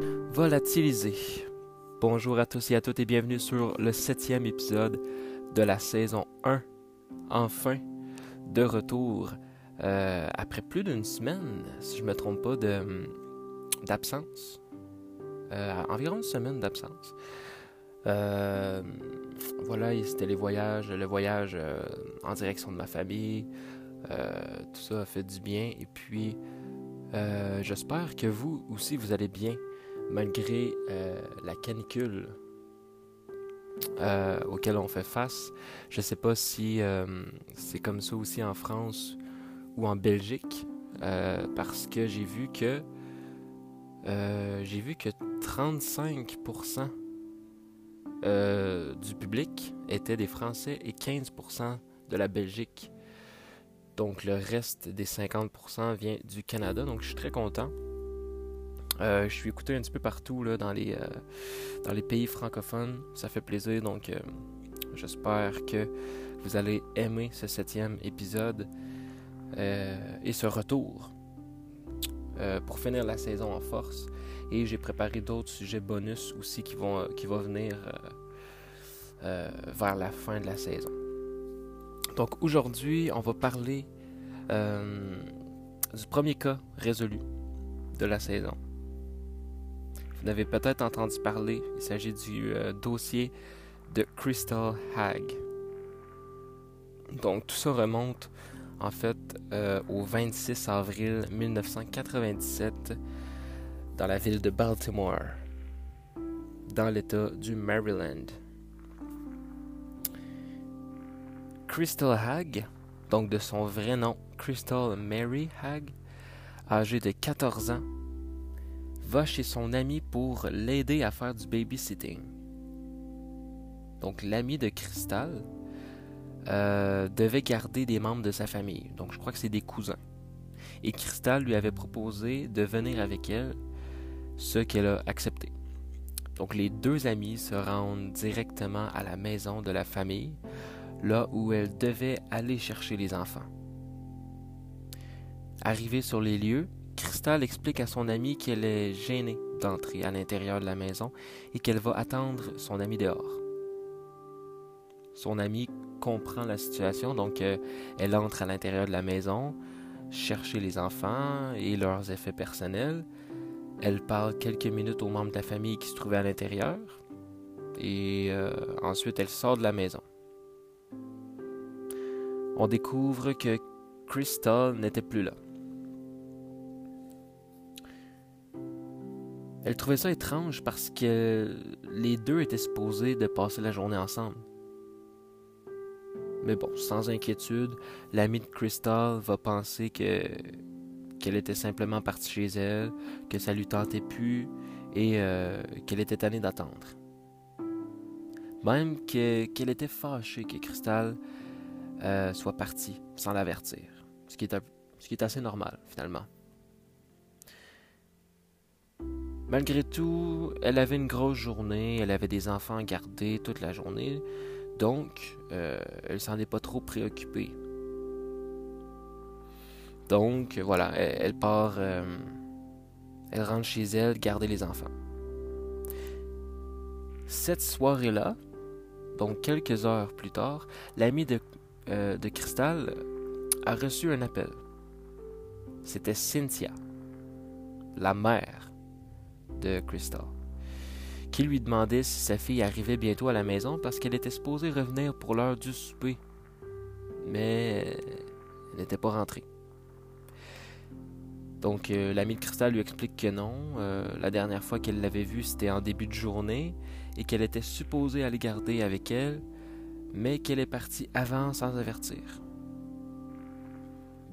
Volatilisé. Bonjour à tous et à toutes et bienvenue sur le septième épisode de la saison 1. Enfin, de retour euh, après plus d'une semaine, si je me trompe pas, d'absence. Euh, environ une semaine d'absence. Euh, voilà, c'était les voyages, le voyage en direction de ma famille. Tout ça a fait du bien. Et puis, j'espère que vous aussi, vous allez bien, malgré euh, la canicule euh, auquel on fait face. Je sais pas si euh, c'est comme ça aussi en France ou en Belgique, parce que j'ai vu que j'ai vu que 35% euh, du public étaient des Français et 15% de la Belgique. Donc le reste des 50% vient du Canada. Donc je suis très content. Euh, je suis écouté un petit peu partout là, dans, les, euh, dans les pays francophones. Ça fait plaisir. Donc euh, j'espère que vous allez aimer ce septième épisode et ce retour pour finir la saison en force. Et j'ai préparé d'autres sujets bonus aussi qui vont, qui vont venir vers la fin de la saison. Donc aujourd'hui, on va parler du premier cas résolu de la saison. Vous n'avez peut-être entendu parler, il s'agit du euh, dossier de Crystal Hag. Donc tout ça remonte en fait euh, au 26 avril 1997 dans la ville de Baltimore, dans l'État du Maryland. Crystal Hag, donc de son vrai nom, Crystal Mary Hag, âgée de 14 ans, va chez son ami pour l'aider à faire du babysitting. Donc l'ami de Crystal euh, devait garder des membres de sa famille. Donc je crois que c'est des cousins. Et Crystal lui avait proposé de venir avec elle, ce qu'elle a accepté. Donc les deux amis se rendent directement à la maison de la famille, là où elle devait aller chercher les enfants. Arrivée sur les lieux, Crystal explique à son ami qu'elle est gênée d'entrer à l'intérieur de la maison et qu'elle va attendre son ami dehors. Son ami comprend la situation, donc euh, elle entre à l'intérieur de la maison, chercher les enfants et leurs effets personnels. Elle parle quelques minutes aux membres de la famille qui se trouvaient à l'intérieur et euh, ensuite elle sort de la maison. On découvre que Crystal n'était plus là. Elle trouvait ça étrange parce que les deux étaient supposés de passer la journée ensemble. Mais bon, sans inquiétude, l'ami de Crystal va penser que qu'elle était simplement partie chez elle, que ça lui tentait plus et euh, qu'elle était tannée d'attendre. Même que- qu'elle était fâchée que Crystal euh, soit partie sans l'avertir. Ce qui est assez normal finalement. Malgré tout, elle avait une grosse journée, elle avait des enfants à garder toute la journée, donc euh, elle s'en est pas trop préoccupée. Donc voilà, elle, part, euh, elle rentre chez elle garder les enfants. Cette soirée-là, donc quelques heures plus tard, l'ami de, euh, de Crystal a reçu un appel. C'était Cynthia, la mère de Crystal, qui lui demandait si sa fille arrivait bientôt à la maison parce qu'elle était supposée revenir pour l'heure du souper. Mais elle n'était pas rentrée. Donc euh, l'ami de Crystal lui explique que non. euh, la dernière fois qu'elle l'avait vue, c'était en début de journée et qu'elle était supposée aller garder avec elle, mais qu'elle est partie avant sans avertir.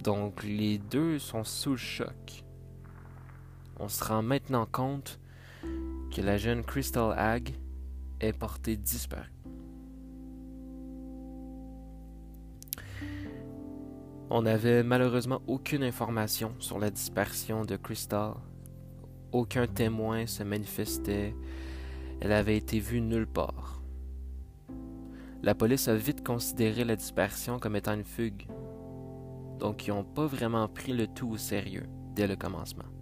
Donc les deux sont sous le choc. On se rend maintenant compte que la jeune Crystal Hag est portée disparue. On n'avait malheureusement aucune information sur la disparition de Crystal. Aucun témoin se manifestait. Elle avait été vue nulle part. La police a vite considéré la disparition comme étant une fugue. Donc ils n'ont pas vraiment pris le tout au sérieux dès le commencement.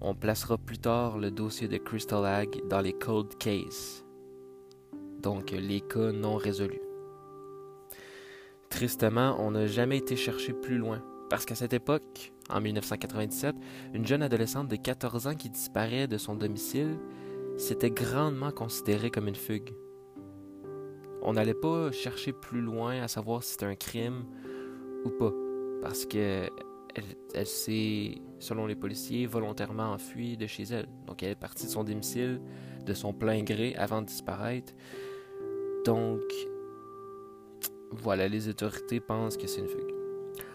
On placera plus tard le dossier de Crystal Hag dans les cold cases, donc les cas non résolus. Tristement, on n'a jamais été chercher plus loin, parce qu'à cette époque, en 1997, une jeune adolescente de 14 ans qui disparaît de son domicile, c'était grandement considéré comme une fugue. On n'allait pas chercher plus loin à savoir si c'était un crime ou pas, parce que elle, s'est, selon les policiers, volontairement enfuie de chez elle. Donc elle est partie de son domicile de son plein gré avant de disparaître. Donc voilà, les autorités pensent que c'est une fugue.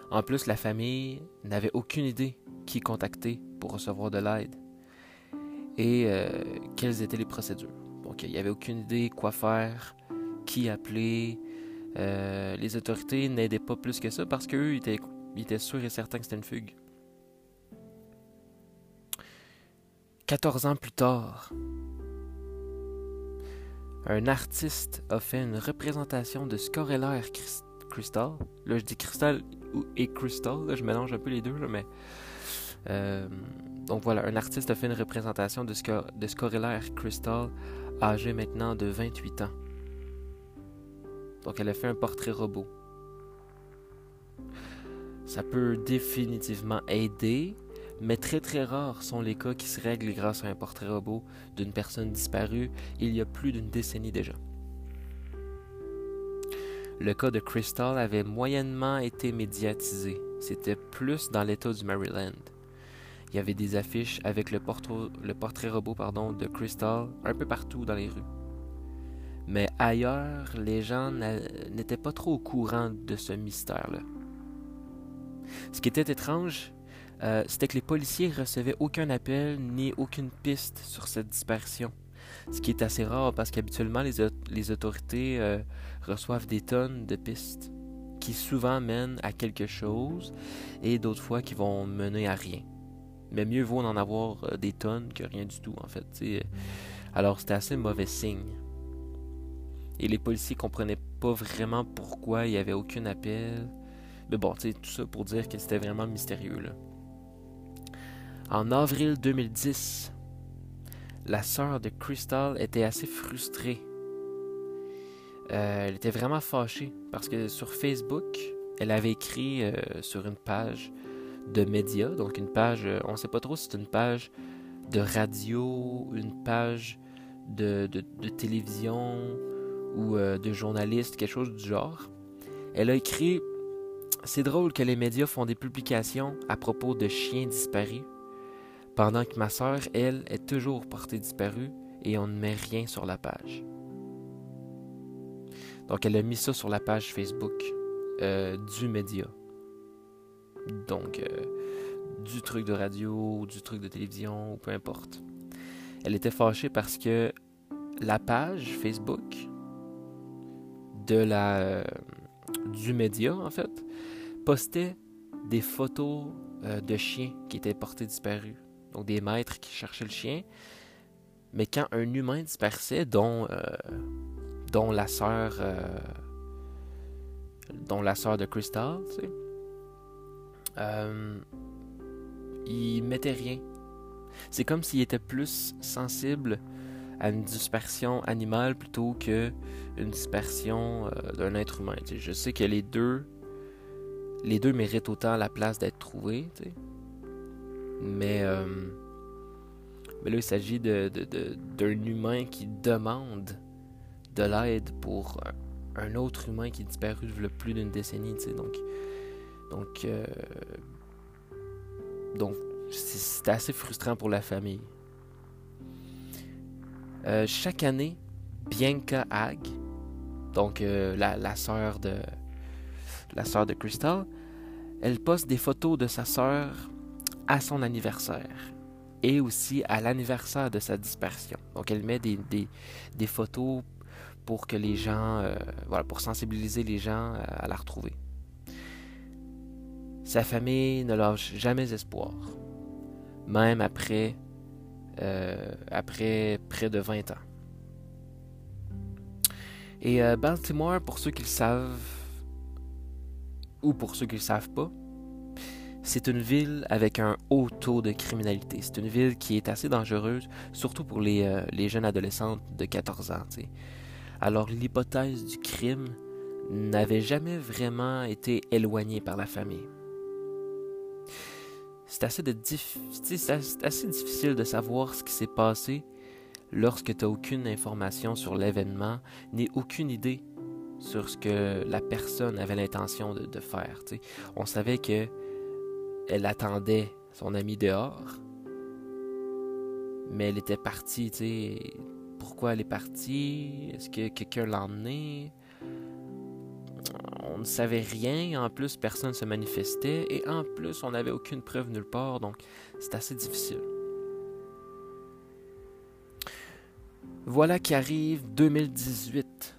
En plus, la famille n'avait aucune idée qui contacter pour recevoir de l'aide et euh, quelles étaient les procédures. Donc, il n'y avait aucune idée quoi faire, qui appeler. Euh, les autorités n'aidaient pas plus que ça parce qu'eux étaient, étaient sûrs et certains que c'était une fugue. 14 ans plus tard, un artiste a fait une représentation de Scorellaire Crystal. Là, je dis Crystal et Crystal, je mélange un peu les deux, mais. Euh, donc voilà, un artiste a fait une représentation de, de Scorellaire Crystal, âgé maintenant de 28 ans. Donc elle a fait un portrait robot. Ça peut définitivement aider, mais très très rares sont les cas qui se règlent grâce à un portrait robot d'une personne disparue il y a plus d'une décennie déjà. Le cas de Crystal avait moyennement été médiatisé. C'était plus dans l'État du Maryland. Il y avait des affiches avec le, portrait robot pardon, de Crystal un peu partout dans les rues. Mais ailleurs, les gens n'étaient pas trop au courant de ce mystère-là. Ce qui était étrange, euh, c'était que les policiers recevaient aucun appel ni aucune piste sur cette disparition. Ce qui est assez rare parce qu'habituellement les, autorités euh, reçoivent des tonnes de pistes qui souvent mènent à quelque chose et d'autres fois qui vont mener à rien. Mais mieux vaut en avoir euh, des tonnes que rien du tout en fait. Alors c'était assez mauvais signe. Et les policiers comprenaient pas vraiment pourquoi il y avait aucun appel. Mais bon, tu tout ça pour dire que c'était vraiment mystérieux. En avril 2010, la sœur de Crystal était assez frustrée. Euh, elle était vraiment fâchée parce que sur Facebook, elle avait écrit euh, sur une page de médias, donc une page, euh, on ne sait pas trop si c'est une page de radio, une page de télévision ou de journaliste, quelque chose du genre. Elle a écrit C'est drôle que les médias font des publications à propos de chiens disparus pendant que ma sœur, elle, est toujours portée disparue et on ne met rien sur la page. Donc elle a mis ça sur la page Facebook euh, du média. Donc euh, du truc de radio, du truc de télévision, ou peu importe. Elle était fâchée parce que la page Facebook de la euh, du média en fait postait des photos de chiens qui étaient portés disparus donc des maîtres qui cherchaient le chien. Mais quand un humain disparaissait, dont, euh, dont la sœur euh, la sœur de Crystal, euh, il mettait rien. C'est comme s'il était plus sensible à une dispersion animale plutôt que une dispersion d'un être humain. Je sais que les deux les deux méritent autant la place d'être trouvés. Euh, mais là, il s'agit d'un de, humain qui demande de l'aide pour un, autre humain qui est disparu depuis plus d'une décennie. Donc, donc, euh, donc c'est assez frustrant pour la famille. Euh, chaque année, Bianca Hag, donc la, la sœur de la sœur de Crystal, elle poste des photos de sa sœur à son anniversaire et aussi à l'anniversaire de sa dispersion. Donc elle met des, des, photos pour que les gens, euh, voilà, pour sensibiliser les gens à la retrouver. Sa famille ne lâche jamais espoir, même après, euh, après près de 20 ans. Et euh, Baltimore, pour ceux qui le savent, ou pour ceux qui ne le savent pas, C'est une ville avec un haut taux de criminalité. C'est une ville qui est assez dangereuse, surtout pour les, euh, les jeunes adolescentes de 14 ans. Alors l'hypothèse du crime n'avait jamais vraiment été éloignée par la famille. C'est assez, difficile de savoir ce qui s'est passé lorsque tu n'as aucune information sur l'événement, ni aucune idée sur ce que la personne avait l'intention de, faire. On savait que elle attendait son ami dehors, mais elle était partie. Pourquoi elle est partie? Est-ce que quelqu'un l'a emmenée? Ne savait rien. En plus, personne ne se manifestait. Et en plus, on n'avait aucune preuve nulle part. Donc, c'est assez difficile. Voilà qu'arrive 2018.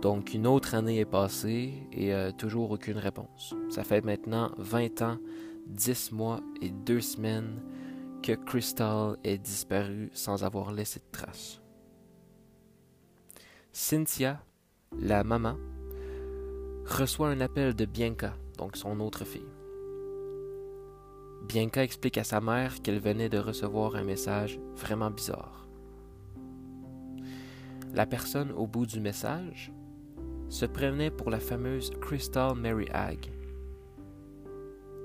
Donc une autre année est passée et euh, toujours aucune réponse. Ça fait maintenant 20 ans, 10 mois et 2 semaines que Crystal est disparue sans avoir laissé de traces. Cynthia, la maman, reçoit un appel de Bianca, donc son autre fille. Bianca explique à sa mère qu'elle venait de recevoir un message vraiment bizarre. La personne au bout du message se prévenait pour la fameuse Crystal Mary Hag,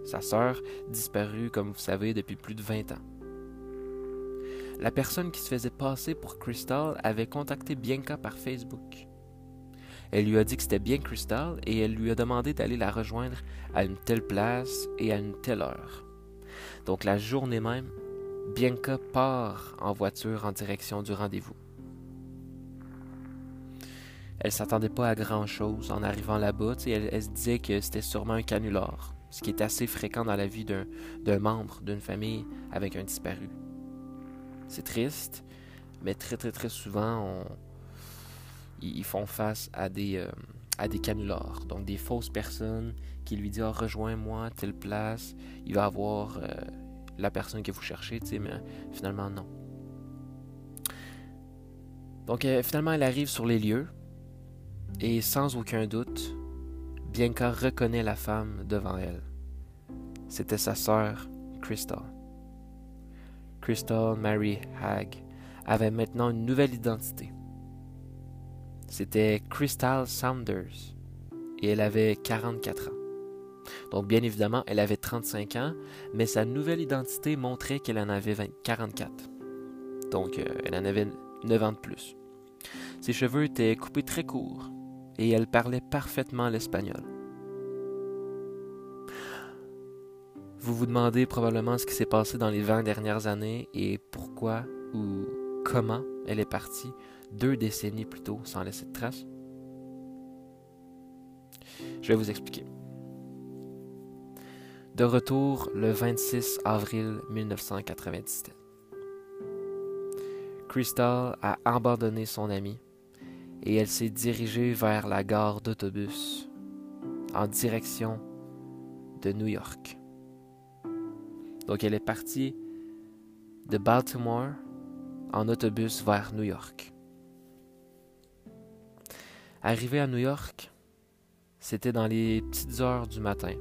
sa sœur disparue, comme vous savez, depuis plus de 20 ans. La personne qui se faisait passer pour Crystal avait contacté Bianca par Facebook. Elle lui a dit que c'était bien Crystal et elle lui a demandé d'aller la rejoindre à une telle place et à une telle heure. Donc la journée même, Bianca part en voiture en direction du rendez-vous. Elle s'attendait pas à grand chose en arrivant là-bas. Elle, elle se disait que c'était sûrement un canular, ce qui est assez fréquent dans la vie d'un membre d'une famille avec un disparu. C'est triste, mais très très très souvent, on, ils font face à des, euh, à des canulars. Donc des fausses personnes qui lui disent ah, rejoins-moi telle place, il va avoir euh, la personne que vous cherchez, mais finalement non. Donc euh, finalement elle arrive sur les lieux, et sans aucun doute, Bianca reconnaît la femme devant elle. C'était sa sœur, Crystal. Crystal Mary Hag avait maintenant une nouvelle identité. C'était Crystal Saunders et elle avait 44 ans. Donc bien évidemment, elle avait 35 ans, mais sa nouvelle identité montrait qu'elle en avait 44. Donc euh, elle en avait 9 ans de plus. Ses cheveux étaient coupés très courts, et elle parlait parfaitement l'espagnol. Vous vous demandez probablement ce qui s'est passé dans les 20 dernières années et pourquoi ou comment elle est partie deux décennies plus tôt sans laisser de traces. Je vais vous expliquer. De retour le 26 avril 1997. Crystal a abandonné son ami et elle s'est dirigée vers la gare d'autobus en direction de New York. Donc elle est partie de Baltimore en autobus vers New York. Arrivée à New York, c'était dans les petites heures du matin.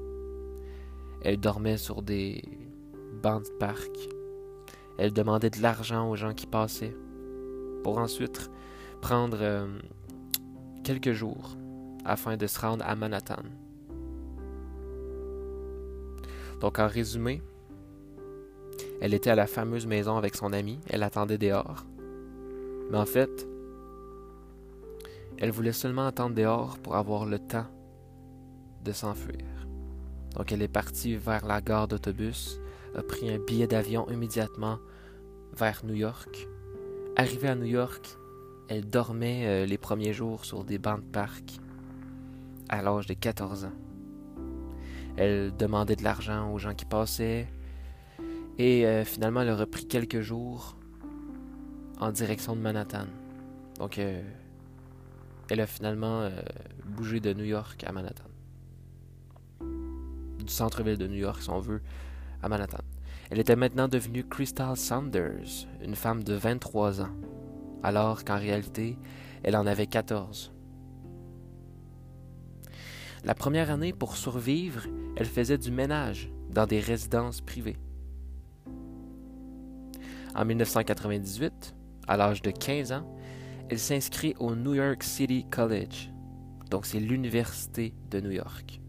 Elle dormait sur des bancs de parc. Elle demandait de l'argent aux gens qui passaient pour ensuite prendre euh, quelques jours afin de se rendre à Manhattan. Donc en résumé, elle était à la fameuse maison avec son ami, elle attendait dehors. Mais en fait, elle voulait seulement attendre dehors pour avoir le temps de s'enfuir. Donc elle est partie vers la gare d'autobus, a pris un billet d'avion immédiatement vers New York. Arrivée à New York, elle dormait euh, les premiers jours sur des bancs de parc à l'âge de 14 ans. Elle demandait de l'argent aux gens qui passaient et euh, finalement elle a repris quelques jours en direction de Manhattan. Donc euh, elle a finalement bougé de New York à Manhattan. Du centre-ville de New York, si on veut, à Manhattan. Elle était maintenant devenue Crystal Saunders, une femme de 23 ans alors qu'en réalité, elle en avait 14. La première année, pour survivre, elle faisait du ménage dans des résidences privées. En 1998, à l'âge de 15 ans, elle s'inscrit au New York City College. Donc c'est l'université de New York.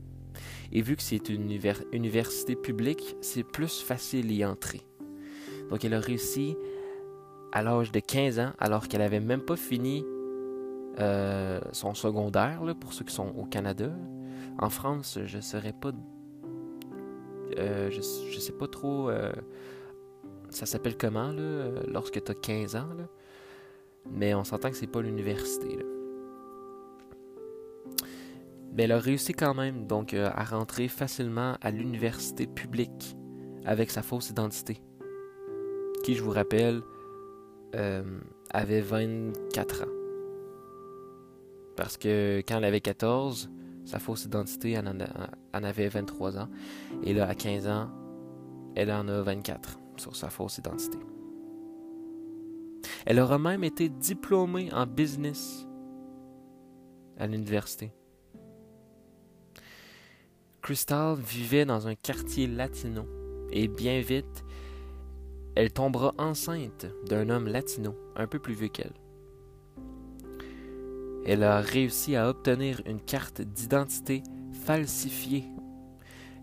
Et vu que c'est une université publique, c'est plus facile d'y entrer. Donc elle a réussi à l'âge de 15 ans, alors qu'elle n'avait même pas fini euh, son secondaire, pour ceux qui sont au Canada. En France, je ne saurais pas. Euh, je, ne sais pas trop. Euh, ça s'appelle comment, là, lorsque tu as 15 ans. Mais on s'entend que c'est pas l'université. Mais elle a réussi quand même donc à rentrer facilement à l'université publique avec sa fausse identité. Qui, je vous rappelle, avait 24 ans. Parce que quand elle avait 14, sa fausse identité, elle en, avait 23 ans. Et là, à 15 ans, elle en a 24 sur sa fausse identité. Elle aura même été diplômée en business à l'université. Crystal vivait dans un quartier latino et bien vite, elle tombera enceinte d'un homme latino un peu plus vieux qu'elle. Elle a réussi à obtenir une carte d'identité falsifiée.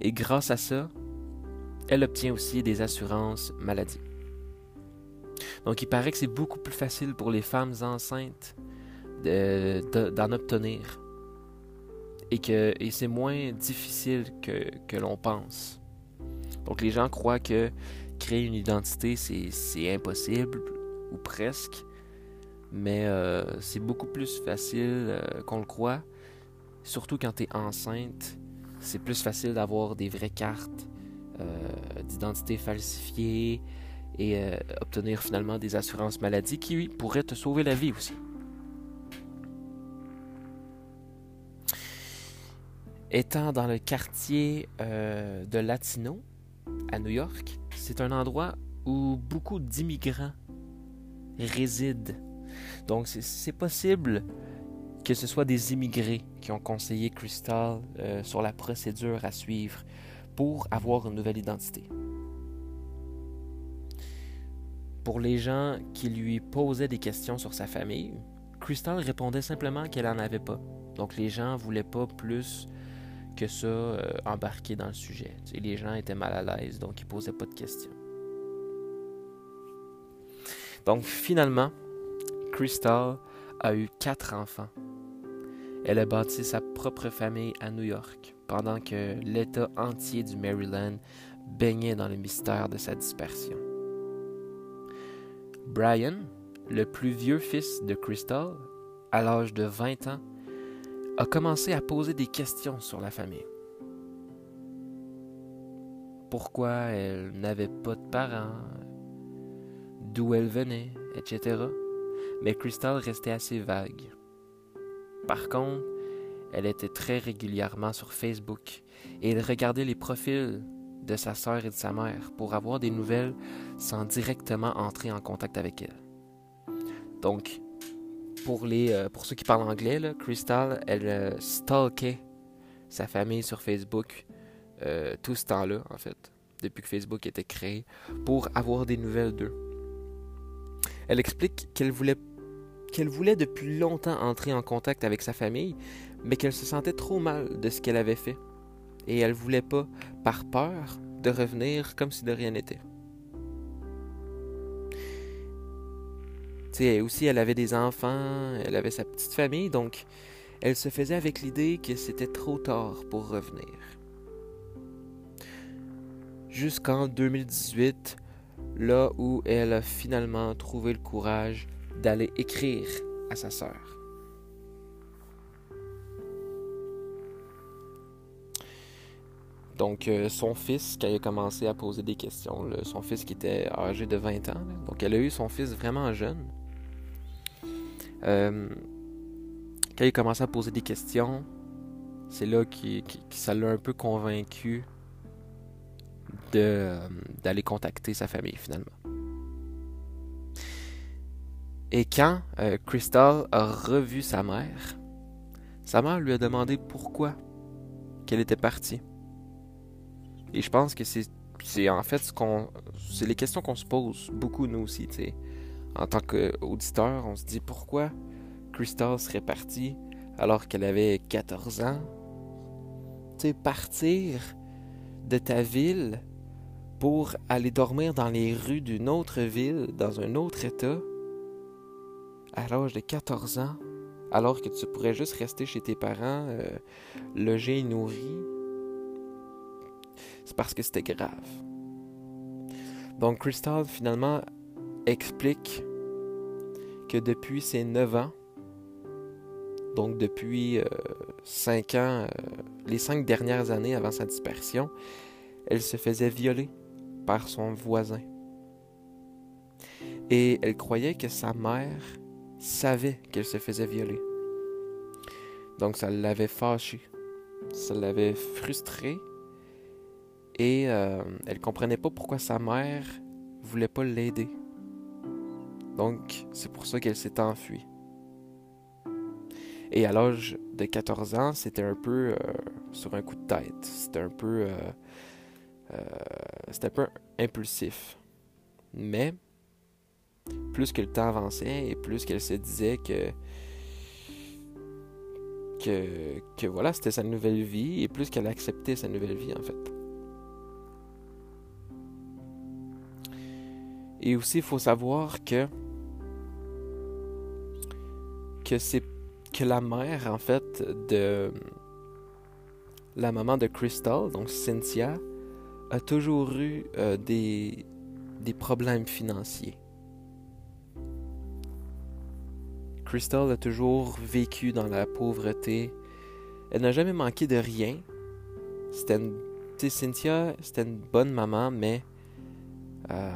Et grâce à ça, elle obtient aussi des assurances maladie. Donc il paraît que c'est beaucoup plus facile pour les femmes enceintes d'en obtenir. Et que et c'est moins difficile que, que l'on pense. Donc les gens croient que créer une identité, c'est impossible, ou presque mais euh, c'est beaucoup plus facile euh, qu'on le croit. Surtout quand tu es enceinte, c'est plus facile d'avoir des vraies cartes euh, d'identité falsifiées et obtenir finalement des assurances maladie qui pourraient te sauver la vie aussi. Étant dans le quartier de Latino à New York, c'est un endroit où beaucoup d'immigrants résident donc, c'est possible que ce soit des immigrés qui ont conseillé Crystal euh, sur la procédure à suivre pour avoir une nouvelle identité. Pour les gens qui lui posaient des questions sur sa famille, Crystal répondait simplement qu'elle n'en avait pas. Donc les gens voulaient pas plus que ça euh, embarquer dans le sujet. les gens étaient mal à l'aise, donc ils posaient pas de questions. Donc finalement, Crystal a eu quatre enfants. Elle a bâti sa propre famille à New York, pendant que l'État entier du Maryland baignait dans le mystère de sa dispersion. Brian, le plus vieux fils de Crystal, à l'âge de 20 ans, a commencé à poser des questions sur la famille. Pourquoi elle n'avait pas de parents, d'où elle venait, etc mais Crystal restait assez vague. Par contre, elle était très régulièrement sur Facebook et elle regardait les profils de sa sœur et de sa mère pour avoir des nouvelles sans directement entrer en contact avec elle. Donc, pour, les, euh, pour ceux qui parlent anglais, Crystal, elle euh, stalkait sa famille sur Facebook euh, tout ce temps-là, en fait, depuis que Facebook était créé, pour avoir des nouvelles d'eux. Elle explique qu'elle voulait qu'elle voulait depuis longtemps entrer en contact avec sa famille, mais qu'elle se sentait trop mal de ce qu'elle avait fait. Et elle voulait pas, par peur, de revenir comme si de rien n'était. Sais, aussi, elle avait des enfants, elle avait sa petite famille, donc elle se faisait avec l'idée que c'était trop tard pour revenir. Jusqu'en 2018, là où elle a finalement trouvé le courage d'aller écrire à sa sœur. Donc, euh, son fils, quand il a commencé à poser des questions, son fils qui était âgé de 20 ans, donc elle a eu son fils vraiment jeune. Euh, quand il a commencé à poser des questions, c'est là que ça l'a un peu convaincu euh, d'aller contacter sa famille finalement. Et quand euh, Crystal a revu sa mère, sa mère lui a demandé pourquoi qu'elle était partie. Et je pense que c'est en fait ce qu'on c'est les questions qu'on se pose beaucoup nous aussi, tu sais. En tant qu'auditeur, on se dit pourquoi Crystal serait partie alors qu'elle avait 14 ans? Tu sais, partir de ta ville pour aller dormir dans les rues d'une autre ville, dans un autre état, à l'âge de 14 ans, alors que tu pourrais juste rester chez tes parents, euh, et nourri, c'est parce que c'était grave. Donc Crystal finalement explique que depuis ses 9 ans, donc depuis 5 euh, ans, euh, les 5 dernières années avant sa dispersion, elle se faisait violer par son voisin. Et elle croyait que sa mère savait qu'elle se faisait violer. Donc ça l'avait fâchée, ça l'avait frustrée et euh, elle comprenait pas pourquoi sa mère voulait pas l'aider. Donc c'est pour ça qu'elle s'est enfuie. Et à l'âge de 14 ans, c'était un peu euh, sur un coup de tête. C'était un peu, euh, c'était un peu impulsif. Mais plus que le temps avançait et plus qu'elle se disait que que, que voilà, c'était sa nouvelle vie et plus qu'elle acceptait sa nouvelle vie en fait. Et aussi, il faut savoir que que c'est que la mère en fait de la maman de Crystal, donc Cynthia, a toujours eu euh, des, des problèmes financiers. Crystal a toujours vécu dans la pauvreté. Elle n'a jamais manqué de rien. C'était une... Cynthia, c'était une bonne maman, mais euh,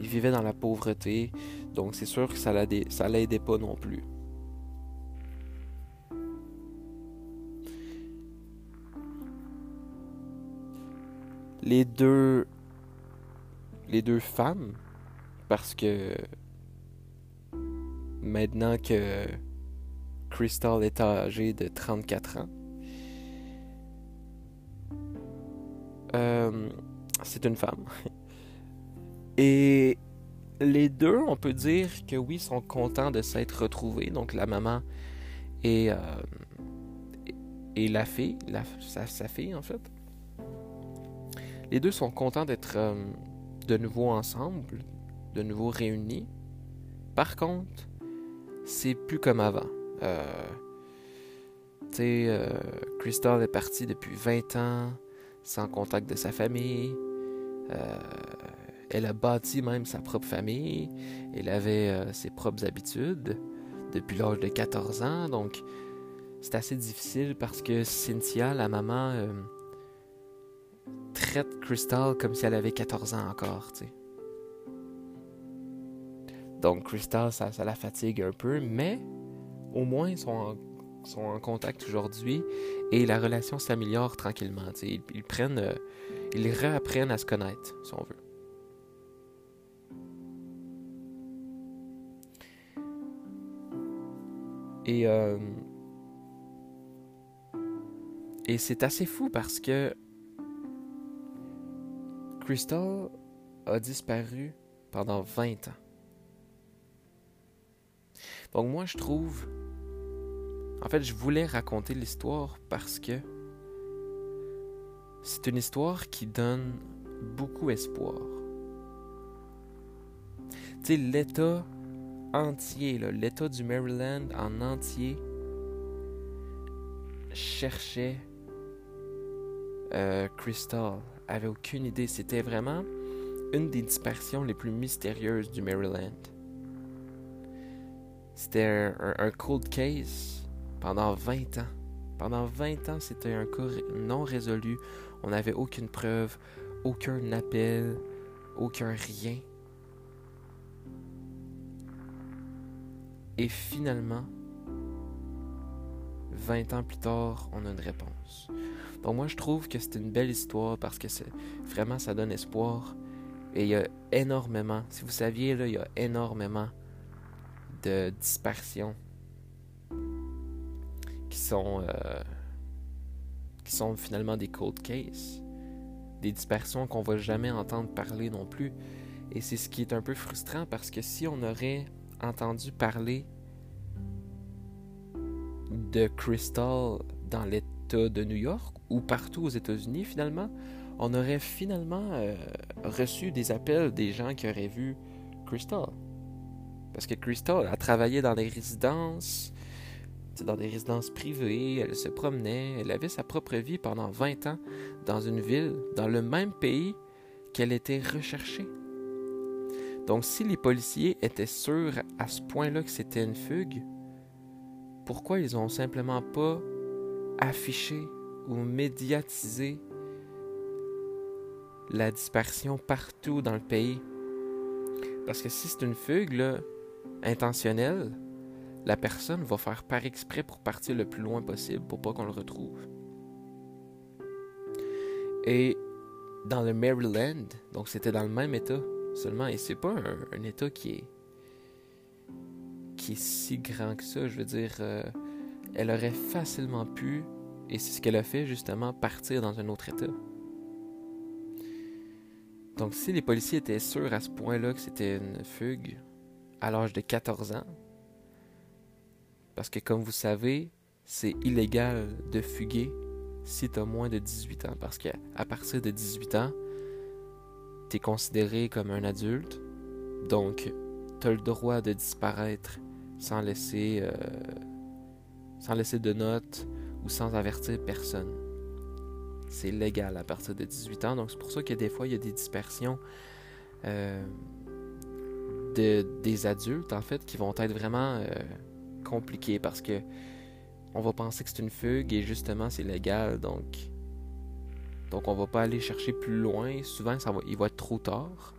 il vivait dans la pauvreté. Donc c'est sûr que ça ne l'aidait pas non plus. Les deux les deux femmes parce que maintenant que Crystal est âgée de 34 ans. Euh, c'est une femme. Et les deux, on peut dire que oui, sont contents de s'être retrouvés. Donc la maman et, euh, et la fille, sa, fille en fait. Les deux sont contents d'être euh, de nouveau ensemble, de nouveau réunis. Par contre, c'est plus comme avant. Euh, tu sais, Crystal est partie depuis 20 ans, sans contact de sa famille. Euh, elle a bâti même sa propre famille. Elle avait euh, ses propres habitudes depuis l'âge de 14 ans. Donc, c'est assez difficile parce que Cynthia, la maman, traite Crystal comme si elle avait 14 ans encore. Donc Crystal, ça, la fatigue un peu, mais au moins ils sont en, sont en contact aujourd'hui et la relation s'améliore tranquillement. Ils, ils, prennent, euh, ils réapprennent à se connaître, si on veut. Et, euh, et c'est assez fou parce que Crystal a disparu pendant 20 ans. Donc moi, je trouve... En fait, je voulais raconter l'histoire parce que c'est une histoire qui donne beaucoup espoir. Tu sais, l'État entier, l'État du Maryland en entier cherchait euh, Crystal, avait aucune idée. C'était vraiment une des dispersions les plus mystérieuses du Maryland. C'était un, cold case pendant 20 ans. Pendant 20 ans, c'était un cas non résolu. On n'avait aucune preuve, aucun appel, aucun rien. Et finalement, 20 ans plus tard, on a une réponse. Donc moi, je trouve que c'est une belle histoire parce que vraiment, ça donne espoir. Et il y a énormément, si vous saviez, là, il y a énormément de dispersion qui sont, euh, qui sont finalement des cold cases, des dispersions qu'on va jamais entendre parler non plus. Et c'est ce qui est un peu frustrant parce que si on aurait entendu parler de Crystal dans l'État de New York ou partout aux États-Unis finalement, on aurait finalement euh, reçu des appels des gens qui auraient vu Crystal. Parce que Crystal a travaillé dans des résidences, dans des résidences privées, elle se promenait, elle avait sa propre vie pendant 20 ans dans une ville, dans le même pays qu'elle était recherchée. Donc si les policiers étaient sûrs à ce point-là que c'était une fugue, pourquoi ils ont simplement pas affiché ou médiatisé la dispersion partout dans le pays? Parce que si c'est une fugue là, intentionnelle, la personne va faire par exprès pour partir le plus loin possible pour pas qu'on le retrouve. Et dans le Maryland, donc c'était dans le même état seulement, et c'est pas un, état qui est si grand que ça. Je veux dire, euh, elle aurait facilement pu, et c'est ce qu'elle a fait justement, partir dans un autre état. Donc si les policiers étaient sûrs à ce point-là que c'était une fugue à l'âge de 14 ans, parce que comme vous savez, c'est illégal de fuguer si tu moins de 18 ans. Parce qu'à partir de 18 ans, tu es considéré comme un adulte. Donc, tu as le droit de disparaître sans laisser, euh, sans laisser de notes ou sans avertir personne. C'est légal à partir de 18 ans. Donc, c'est pour ça que des fois, il y a des dispersions euh, de, des adultes, en fait, qui vont être vraiment... Euh, compliqué parce que on va penser que c'est une fugue et justement c'est légal donc donc on va pas aller chercher plus loin. Souvent ça va, il va être trop tard.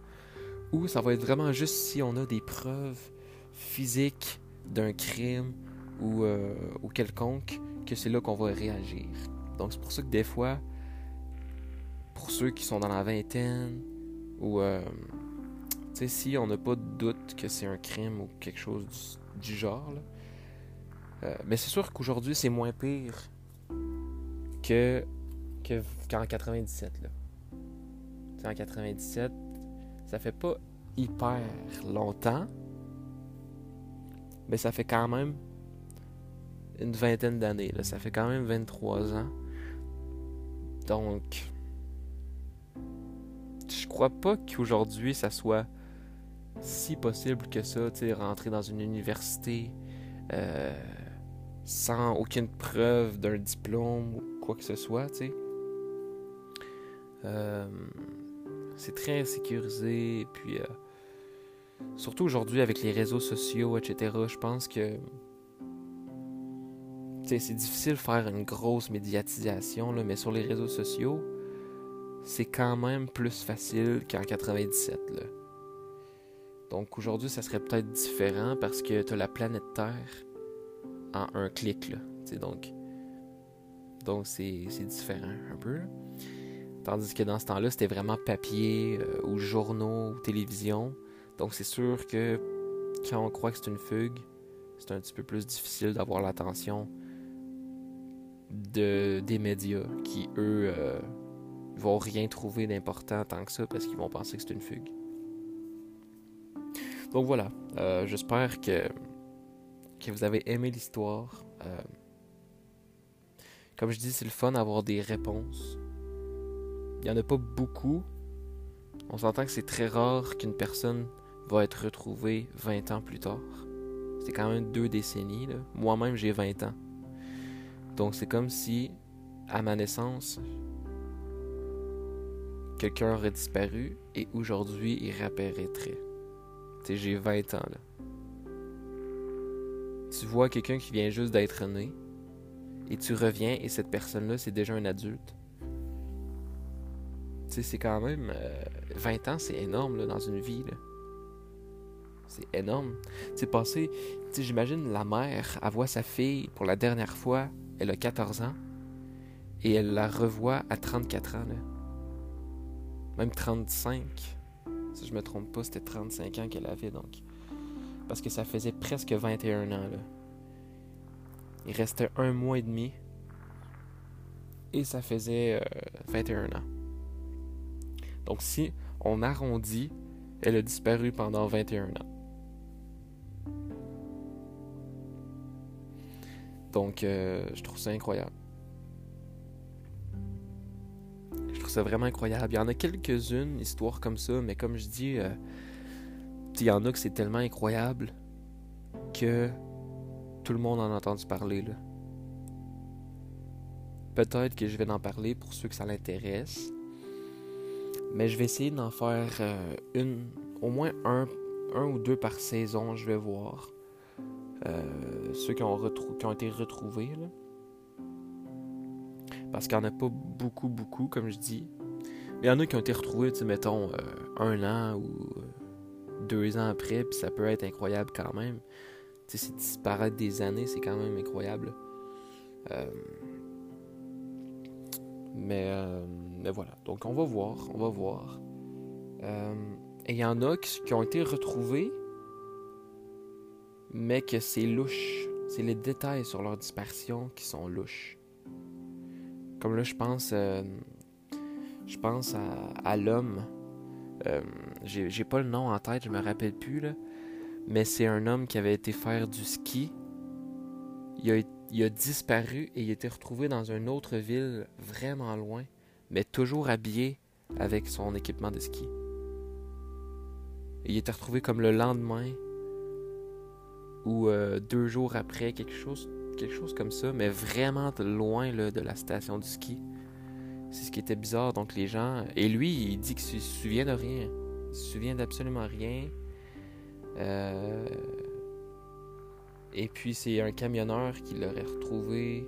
Ou ça va être vraiment juste si on a des preuves physiques d'un crime ou, euh, ou quelconque que c'est là qu'on va réagir. Donc c'est pour ça que des fois, pour ceux qui sont dans la vingtaine ou euh, tu sais si on n'a pas de doute que c'est un crime ou quelque chose du, genre, là, euh, mais c'est sûr qu'aujourd'hui, c'est moins pire que qu'en 97. Là. en 97, ça fait pas hyper longtemps, mais ça fait quand même une vingtaine d'années. Ça fait quand même 23 ans. Donc, je crois pas qu'aujourd'hui, ça soit si possible que ça, tu rentrer dans une université. Euh, sans aucune preuve d'un diplôme ou quoi que ce soit, tu sais. Euh, c'est très sécurisé, puis euh, surtout aujourd'hui avec les réseaux sociaux, etc. Je pense que c'est difficile de faire une grosse médiatisation, là, mais sur les réseaux sociaux, c'est quand même plus facile qu'en 97. Là. Donc aujourd'hui, ça serait peut-être différent parce que tu as la planète Terre en un clic. Là, donc, donc c'est, différent un peu. Tandis que dans ce temps-là, c'était vraiment papier euh, ou journaux ou télévision. Donc c'est sûr que quand on croit que c'est une fugue, c'est un petit peu plus difficile d'avoir l'attention de, des médias qui, eux, euh, vont rien trouver d'important tant que ça parce qu'ils vont penser que c'est une fugue. Donc voilà, euh, j'espère que vous avez aimé l'histoire. Euh, comme je dis, c'est le fun d'avoir des réponses. Il n'y en a pas beaucoup. On s'entend que c'est très rare qu'une personne va être retrouvée 20 ans plus tard. C'est quand même deux décennies. Moi-même, j'ai 20 ans. Donc c'est comme si, à ma naissance, quelqu'un aurait disparu et aujourd'hui il réapparaîtrait. Tu j'ai 20 ans là tu vois quelqu'un qui vient juste d'être né, et tu reviens, et cette personne-là, c'est déjà un adulte. C'est quand même. 20 euh, ans, c'est énorme dans une vie. C'est énorme. Tu sais, j'imagine la mère, elle voit sa fille pour la dernière fois, elle a 14 ans, et elle la revoit à 34 ans. Même 35. Si je me trompe pas, c'était 35 ans qu'elle avait donc parce que ça faisait presque 21 ans. Il restait un mois et demi. et ça faisait 21 ans. Donc si on arrondit, elle a disparu pendant 21 ans. Donc je trouve ça incroyable. Je trouve ça vraiment incroyable. Il y en a quelques-unes, histoires comme ça, mais comme je dis, il y en a que c'est tellement incroyable que tout le monde en a entendu parler. Peut-être que je vais en parler pour ceux que ça l'intéresse. Mais je vais essayer d'en faire euh, une, au moins un, un, ou deux par saison, je vais voir. Euh, ceux qui ont, qui ont été retrouvés. Là. Parce qu'il n'y en a pas beaucoup, beaucoup, comme je dis. Il y en a qui ont été retrouvés, mettons, euh, un an ou deux ans après, puis ça peut être incroyable quand même. Tu sais, c'est disparaître des années, c'est quand même incroyable. Euh, mais, euh, mais voilà. Donc on va voir, on va voir. Euh, et il y en a qui, ont été retrouvés, mais que c'est louche. C'est les détails sur leur disparition qui sont louches. Comme là, je pense, je pense à, l'homme euh, j'ai pas le nom en tête, je me rappelle plus, là. Mais c'est un homme qui avait été faire du ski. Il a, il a disparu et il a été retrouvé dans une autre ville vraiment loin, mais toujours habillé avec son équipement de ski. il été retrouvé comme le lendemain ou euh, deux jours après, quelque chose, quelque chose comme ça, mais vraiment loin là, de la station du ski. C'est ce qui était bizarre. Donc les gens. Et lui, il dit qu'il se souvient de rien. Il se souvient d'absolument rien. Euh, et puis c'est un camionneur qui l'aurait retrouvé.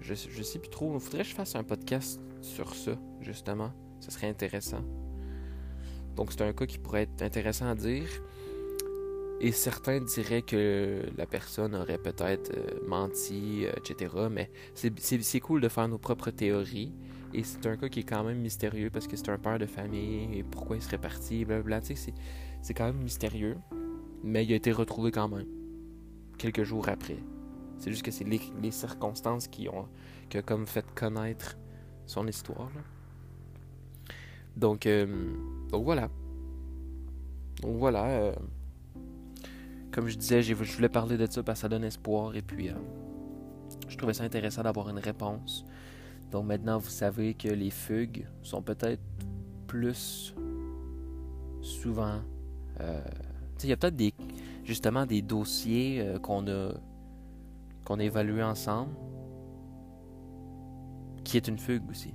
Je, je sais plus trop. Il faudrait que je fasse un podcast sur ça, justement. Ce serait intéressant. Donc c'est un cas qui pourrait être intéressant à dire. Et certains diraient que la personne aurait peut-être euh, menti, euh, etc. Mais c'est cool de faire nos propres théories. Et c'est un cas qui est quand même mystérieux parce que c'est un père de famille et pourquoi il serait parti, blablabla. Tu sais, c'est quand même mystérieux. Mais il a été retrouvé quand même. Quelques jours après. C'est juste que c'est les, circonstances qui ont, qui comme fait connaître son histoire. Donc, euh, donc voilà. Donc voilà. Euh, comme je disais, je voulais parler de ça parce que ça donne espoir. Et puis, euh, je trouvais ça intéressant d'avoir une réponse. Donc maintenant, vous savez que les fugues sont peut-être plus souvent... Il y a peut-être des justement des dossiers euh, qu'on a qu'on a ensemble qui est une fugue aussi.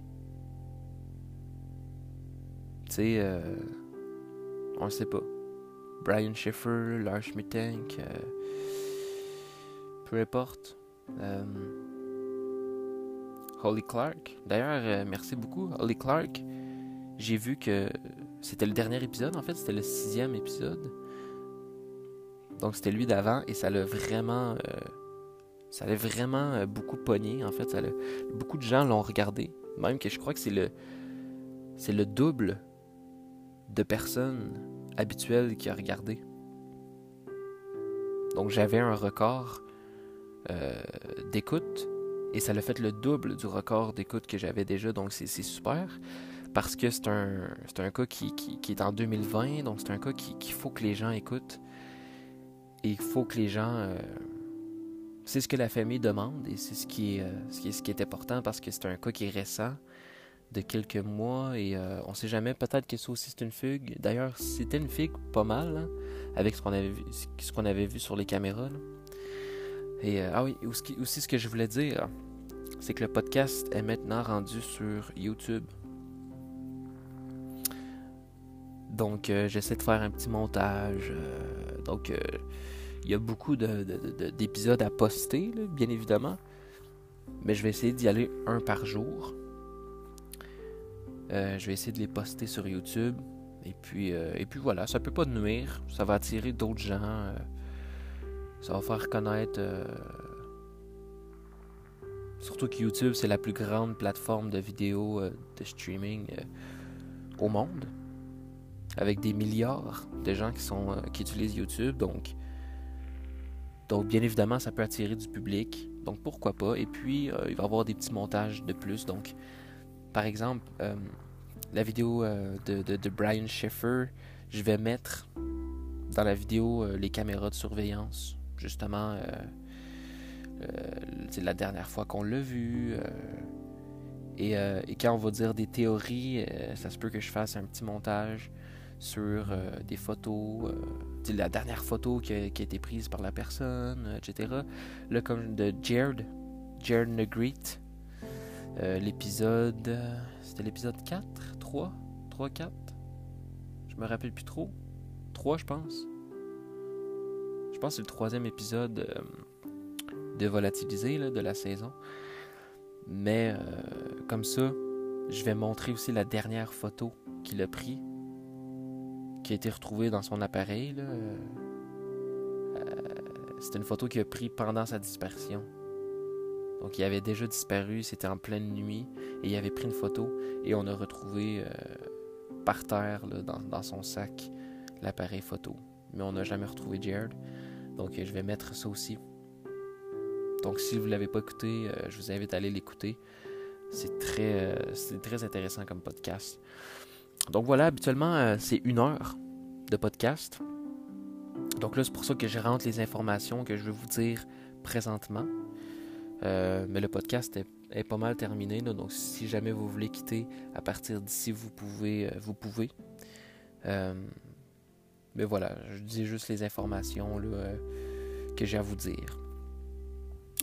Tu sais, euh, on ne sait pas. Brian Schiffer, Lars Mittank, euh, peu importe. Holly Clark. D'ailleurs, euh, merci beaucoup, Holly Clark. J'ai vu que c'était le dernier épisode, en fait, c'était le sixième épisode. Donc c'était lui d'avant et ça l'a vraiment, euh, ça l'a vraiment euh, beaucoup pogné. En fait, ça beaucoup de gens l'ont regardé, même que je crois que c'est le, c'est le double de personnes habituelles qui a regardé. Donc j'avais un record d'écoute et ça l'a fait le double du record d'écoute que j'avais déjà, donc c'est super. Parce que c'est un, un cas qui, qui, est en 2020, donc c'est un cas qu'il faut que les gens écoutent. Il faut que les gens... Euh, c'est ce que la famille demande et c'est ce, qui est, euh, ce, qui est, important parce que c'est un cas qui est récent, de quelques mois, et euh, on sait jamais, peut-être que ça aussi c'est une fugue. D'ailleurs, c'était une fugue pas mal, hein, avec ce qu'on avait, vu, sur les caméras. Et euh, ah oui, aussi, ce que je voulais dire, c'est que le podcast est maintenant rendu sur YouTube. Donc j'essaie de faire un petit montage. Euh, donc il y a beaucoup d'épisodes à poster, bien évidemment. Mais je vais essayer d'y aller un par jour. je vais essayer de les poster sur YouTube. Et puis, et puis voilà, ça peut pas nuire. Ça va attirer d'autres gens. Ça va faire connaître. Euh, surtout que YouTube, c'est la plus grande plateforme de vidéos euh, de streaming euh, au monde. Avec des milliards de gens qui, sont, qui utilisent YouTube. Donc, donc, bien évidemment, ça peut attirer du public. Donc pourquoi pas. Et puis, il va y avoir des petits montages de plus. Donc, par exemple, la vidéo de, Brian Schaeffer, je vais mettre dans la vidéo les caméras de surveillance. Justement, c'est la dernière fois qu'on l'a vu. Et, quand on va dire des théories, ça se peut que je fasse un petit montage sur euh, des photos, euh, la dernière photo qui a, été prise par la personne, euh, etc. Là, comme de Jared, Jared Negrete, l'épisode, c'était l'épisode 4, 3, 3, 4, je me rappelle plus trop, 3 je pense. Je pense que c'est le troisième épisode de Volatiliser de la saison. Mais comme ça, je vais montrer aussi la dernière photo qu'il a prise qui a été retrouvé dans son appareil. Euh, c'était une photo qu'il a prise pendant sa dispersion. Donc il avait déjà disparu, c'était en pleine nuit, et il avait pris une photo, et on a retrouvé euh, par terre, dans, son sac, l'appareil photo. Mais on n'a jamais retrouvé Jared. Donc je vais mettre ça aussi. Donc si vous ne l'avez pas écouté, euh, je vous invite à aller l'écouter. C'est très, c'est très intéressant comme podcast. Donc voilà, habituellement, euh, c'est une heure de podcast. Donc là, c'est pour ça que je rentre les informations que je veux vous dire présentement. Euh, mais le podcast est, pas mal terminé. donc si jamais vous voulez quitter à partir d'ici, vous pouvez. Euh, vous pouvez. mais voilà, je dis juste les informations que j'ai à vous dire.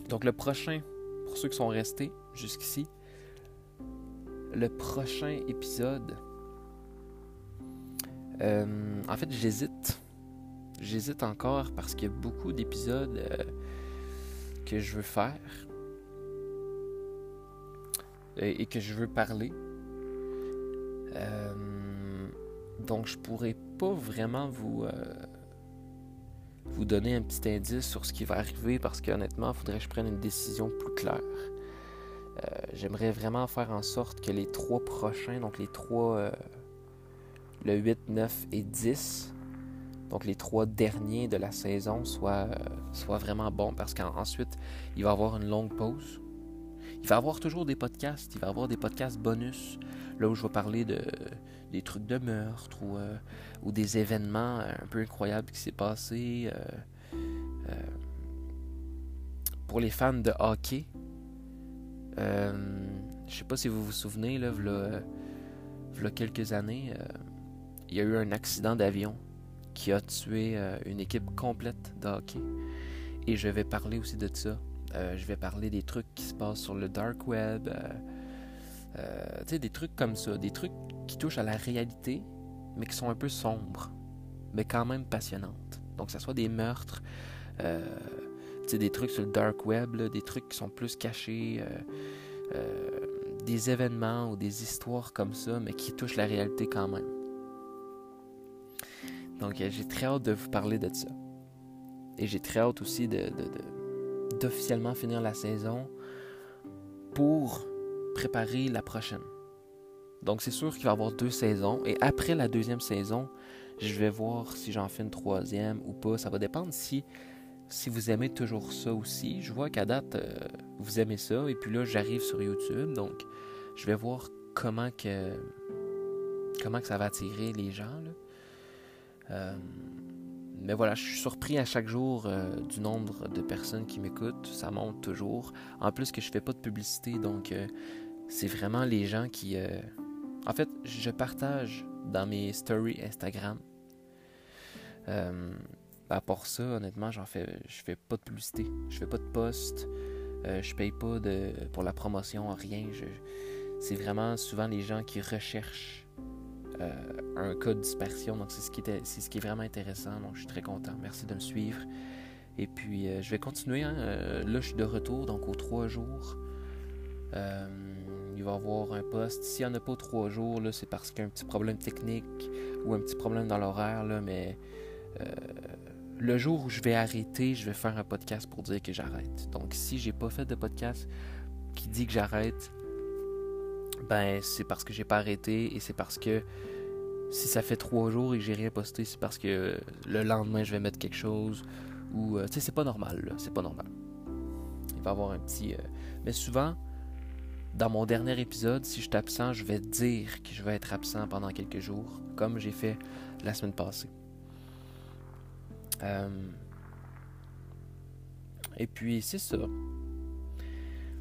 Donc le prochain, pour ceux qui sont restés jusqu'ici, le prochain épisode euh, en fait, j'hésite. J'hésite encore parce qu'il y a beaucoup d'épisodes euh, que je veux faire et, que je veux parler. Euh, donc, je pourrais pas vraiment vous vous donner un petit indice sur ce qui va arriver parce qu'honnêtement, il faudrait que je prenne une décision plus claire. J'aimerais vraiment faire en sorte que les trois prochains, donc les trois le 8, 9 et 10, donc les trois derniers de la saison, soient, euh, vraiment bons parce qu'ensuite, il va y avoir une longue pause. Il va y avoir toujours des podcasts, il va y avoir des podcasts bonus, là où je vais parler de, des trucs de meurtre ou, euh, ou des événements un peu incroyables qui s'est passé. Euh, pour les fans de hockey, je sais pas si vous vous souvenez, là, y a quelques années, il y a eu un accident d'avion qui a tué euh, une équipe complète de hockey. Et je vais parler aussi de ça. Euh, je vais parler des trucs qui se passent sur le dark web. Euh, tu sais, des trucs comme ça. Des trucs qui touchent à la réalité, mais qui sont un peu sombres, mais quand même passionnantes. Donc, que ce soit des meurtres, tu sais, des trucs sur le dark web, des trucs qui sont plus cachés, des événements ou des histoires comme ça, mais qui touchent la réalité quand même. Donc euh, j'ai très hâte de vous parler de ça. Et j'ai très hâte aussi d'officiellement finir la saison pour préparer la prochaine. Donc c'est sûr qu'il va y avoir deux saisons. Et après la deuxième saison, je vais voir si j'en fais une troisième ou pas. Ça va dépendre si, vous aimez toujours ça aussi. Je vois qu'à date, euh, vous aimez ça. Et puis là, j'arrive sur YouTube. Donc je vais voir comment que, comment ça va attirer les gens. Euh, mais voilà, je suis surpris à chaque jour euh, du nombre de personnes qui m'écoutent. Ça monte toujours. En plus que je fais pas de publicité, donc euh, c'est vraiment les gens qui... En fait, je partage dans mes stories Instagram. à part ça, honnêtement, j'en fais, je fais pas de publicité. Je fais pas de post. je paye pas de, pour la promotion, rien. c'est vraiment souvent les gens qui recherchent euh, un cas de dispersion. Donc, c'est ce, qui est vraiment intéressant. Donc, je suis très content. Merci de me suivre. Et puis, euh, je vais continuer. Hein. Euh, là, je suis de retour, donc aux trois jours. il va y avoir un poste. S'il n'y en a pas trois jours, là, c'est parce qu'il y a un petit problème technique ou un petit problème dans l'horaire. Mais le jour où je vais arrêter, je vais faire un podcast pour dire que j'arrête. Donc, si j'ai pas fait de podcast qui dit que j'arrête, ben c'est parce que j'ai pas arrêté et c'est parce que si ça fait trois jours et que j'ai rien posté, c'est parce que le lendemain je vais mettre quelque chose ou euh, tu sais c'est pas normal c'est pas normal. il va y avoir un petit... mais souvent, dans mon dernier épisode, si je suis absent, je vais dire que je vais être absent pendant quelques jours, comme j'ai fait la semaine passée. Et puis, c'est ça.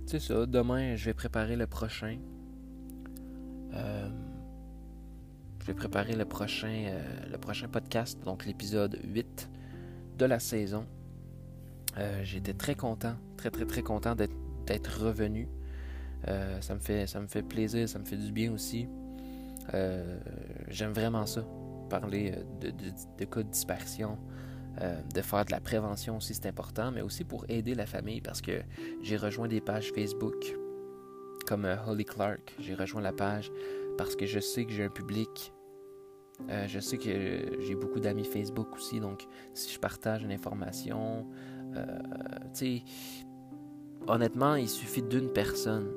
C'est ça. Demain, je vais préparer le prochain. Euh, je vais préparer le prochain, euh, le prochain podcast, donc l'épisode 8 de la saison. Euh, j'étais très content, très très très content d'être revenu. ça, me fait, ça me fait plaisir, ça me fait du bien aussi. J'aime vraiment ça, parler de, cas de dispersion, de faire de la prévention aussi, c'est important, mais aussi pour aider la famille parce que j'ai rejoint des pages Facebook comme euh, Holly Clark. J'ai rejoint la page parce que je sais que j'ai un public. Euh, je sais que j'ai beaucoup d'amis Facebook aussi, donc si je partage une information, tu sais, honnêtement, il suffit d'une personne.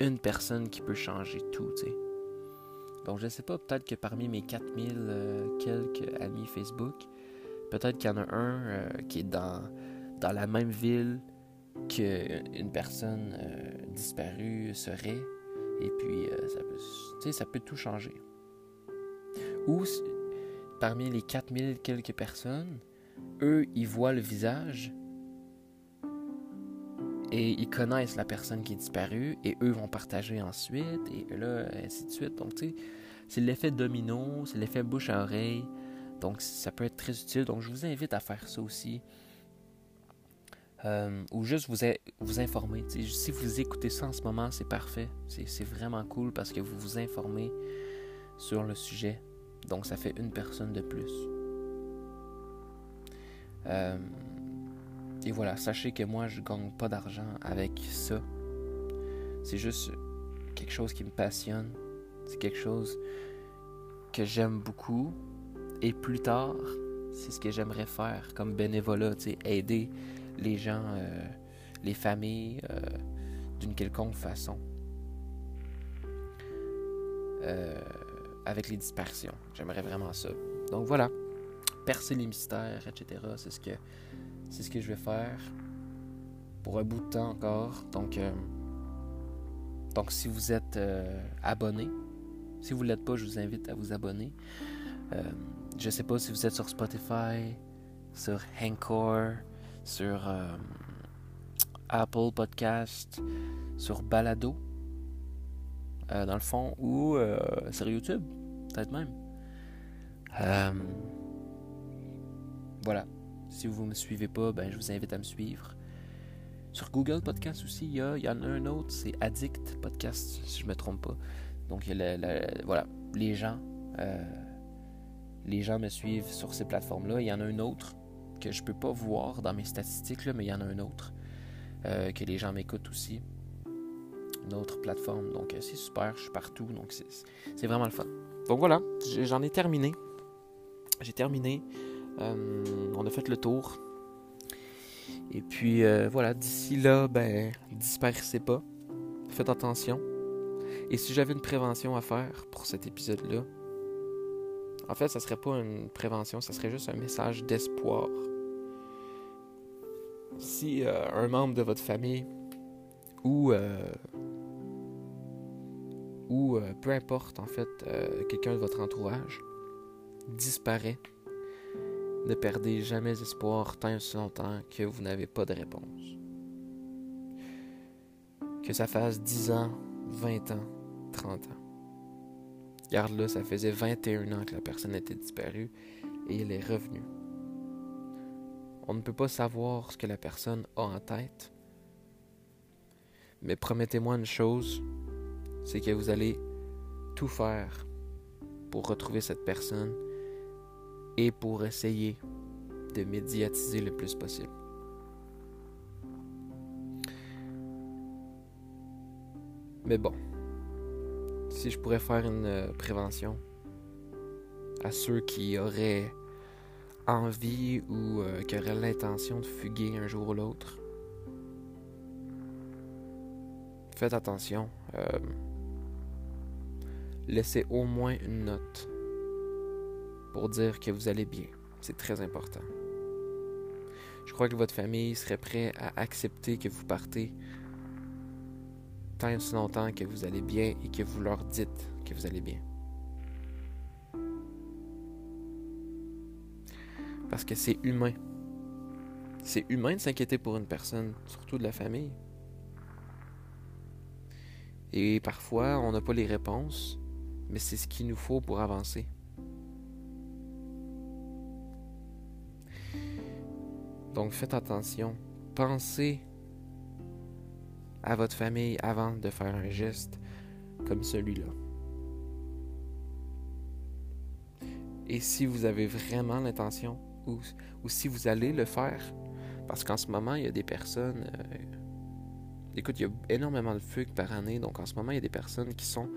Une personne qui peut changer tout, tu sais. Donc, je sais pas, peut-être que parmi mes 4000 quelques amis Facebook, Peut-être qu'il y en a un euh, qui est dans, dans la même ville qu'une personne euh, disparue serait. Et puis, euh, ça, peut, ça peut tout changer. Ou parmi les 4000 quelques personnes, eux, ils voient le visage et ils connaissent la personne qui est disparue et eux vont partager ensuite et là, ainsi de suite. Donc, tu sais, c'est l'effet domino, c'est l'effet bouche à oreille. Donc, ça peut être très utile. Donc, je vous invite à faire ça aussi. Euh, ou juste vous, vous informer. si vous écoutez ça en ce moment, c'est parfait. C'est vraiment cool parce que vous vous informez sur le sujet. Donc, ça fait une personne de plus. Euh, et voilà, sachez que moi, je gagne pas d'argent avec ça. C'est juste quelque chose qui me passionne. C'est quelque chose que j'aime beaucoup. Et plus tard, c'est ce que j'aimerais faire comme bénévolat, aider les gens, euh, les familles euh, d'une quelconque façon. Euh, avec les dispersions. J'aimerais vraiment ça. Donc voilà, percer les mystères, etc. C'est ce que c'est ce que je vais faire pour un bout de temps encore. Donc donc si vous êtes abonné, si vous l'êtes pas, je vous invite à vous abonner. Euh, je sais pas si vous êtes sur Spotify, sur Anchor, sur euh, Apple Podcast, sur Balado, euh, dans le fond, ou sur YouTube, peut-être même. voilà. Si vous ne me suivez pas, ben, je vous invite à me suivre. Sur Google Podcast aussi, il y, en a un autre, c'est Addict Podcast, si je ne me trompe pas. Donc, y a voilà, les gens les gens me suivent sur ces plateformes-là. Il y en a un autre que je peux pas voir dans mes statistiques, là, mais il y en a un autre euh, que les gens m'écoutent aussi. Une autre plateforme. Donc euh, c'est super, je suis partout. Donc c'est vraiment le fun. Donc voilà, j'en ai terminé. J'ai terminé. Euh, on a fait le tour. Et puis voilà, d'ici là, ben, disparaissez pas. Faites attention. Et si j'avais une prévention à faire pour cet épisode-là, en fait, ça serait pas une prévention, ça serait juste un message d'espoir. Si euh, un membre de votre famille ou euh, euh, peu importe en fait quelqu'un de votre entourage disparaît, ne perdez jamais espoir tant et longtemps que vous n'avez pas de réponse. Que ça fasse 10 ans, 20 ans, 30 ans. Regarde là, ça faisait 21 ans que la personne était disparue et elle est revenue. On ne peut pas savoir ce que la personne a en tête. Mais promettez-moi une chose, c'est que vous allez tout faire pour retrouver cette personne et pour essayer de médiatiser le plus possible. Mais bon, si je pourrais faire une euh, prévention à ceux qui auraient envie ou euh, qui auraient l'intention de fuguer un jour ou l'autre. Faites attention. Euh, laissez au moins une note pour dire que vous allez bien. C'est très important. Je crois que votre famille serait prête à accepter que vous partez tant et aussi longtemps que vous allez bien et que vous leur dites que vous allez bien. Parce que c'est humain. C'est humain de s'inquiéter pour une personne, surtout de la famille. Et parfois, on n'a pas les réponses, mais c'est ce qu'il nous faut pour avancer. Donc faites attention. Pensez à votre famille avant de faire un geste comme celui-là. Et si vous avez vraiment l'intention, ou, si vous allez le faire, parce qu'en ce moment, il y a des personnes... Euh, écoute, il y a énormément de fugues par année, donc en ce moment, il y a des personnes qui sont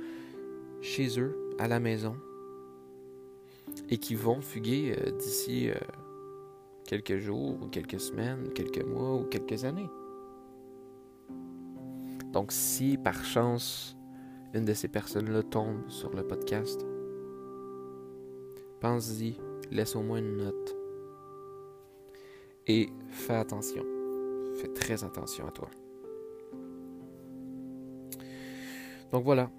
chez eux, à la maison, et qui vont fuguer euh, d'ici euh, quelques jours, ou quelques semaines, quelques mois, ou quelques années. Donc si par chance une de ces personnes-là tombe sur le podcast, pense-y, laisse au moins une note. Et fais attention. Fais très attention à toi. Donc voilà.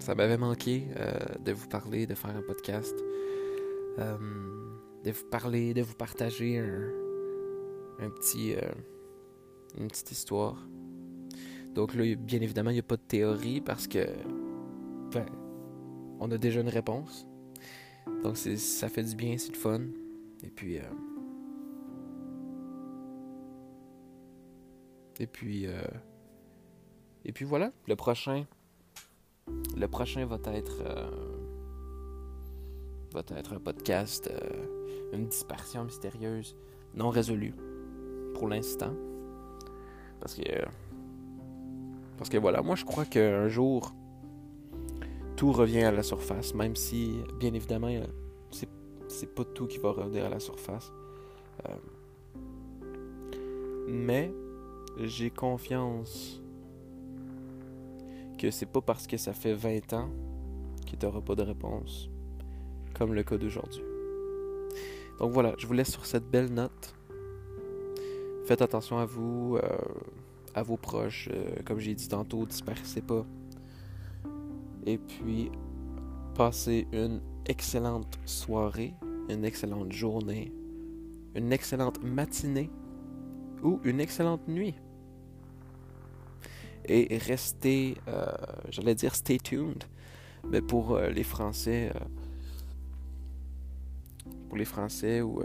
Ça m'avait manqué euh, de vous parler, de faire un podcast, euh, de vous parler, de vous partager un, petit, euh, une petite histoire. Donc là, bien évidemment, il n'y a pas de théorie parce que ben, on a déjà une réponse. Donc ça fait du bien, c'est le fun. Et puis... Euh, et puis... Euh, et puis voilà, le prochain... Le prochain va être... Euh, va être un podcast, une dispersion mystérieuse non résolue pour l'instant. Parce que parce que voilà, moi je crois qu'un jour, tout revient à la surface, même si, bien évidemment, c'est, c'est pas tout qui va revenir à la surface. Euh, mais j'ai confiance que c'est pas parce que ça fait 20 ans que tu n'auras pas de réponse, comme le cas d'aujourd'hui. Donc voilà, je vous laisse sur cette belle note. Faites attention à vous. Euh, à vos proches. Euh, comme j'ai dit tantôt, disparaissez pas. Et puis, passez une excellente soirée, une excellente journée, une excellente matinée ou une excellente nuit. Et restez, euh, j'allais dire stay tuned, mais pour euh, les Français, pour les Français ou,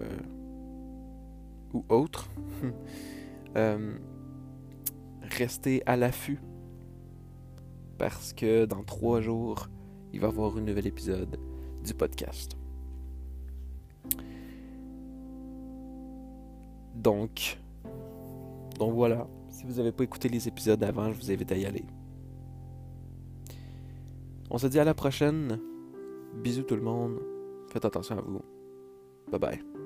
ou autres, restez à l'affût. Parce que dans trois jours, il va y avoir un nouvel épisode du podcast. Donc, donc voilà. Si vous n'avez pas écouté les épisodes avant, je vous invite à y aller. On se dit à la prochaine. Bisous tout le monde. Faites attention à vous. Bye bye.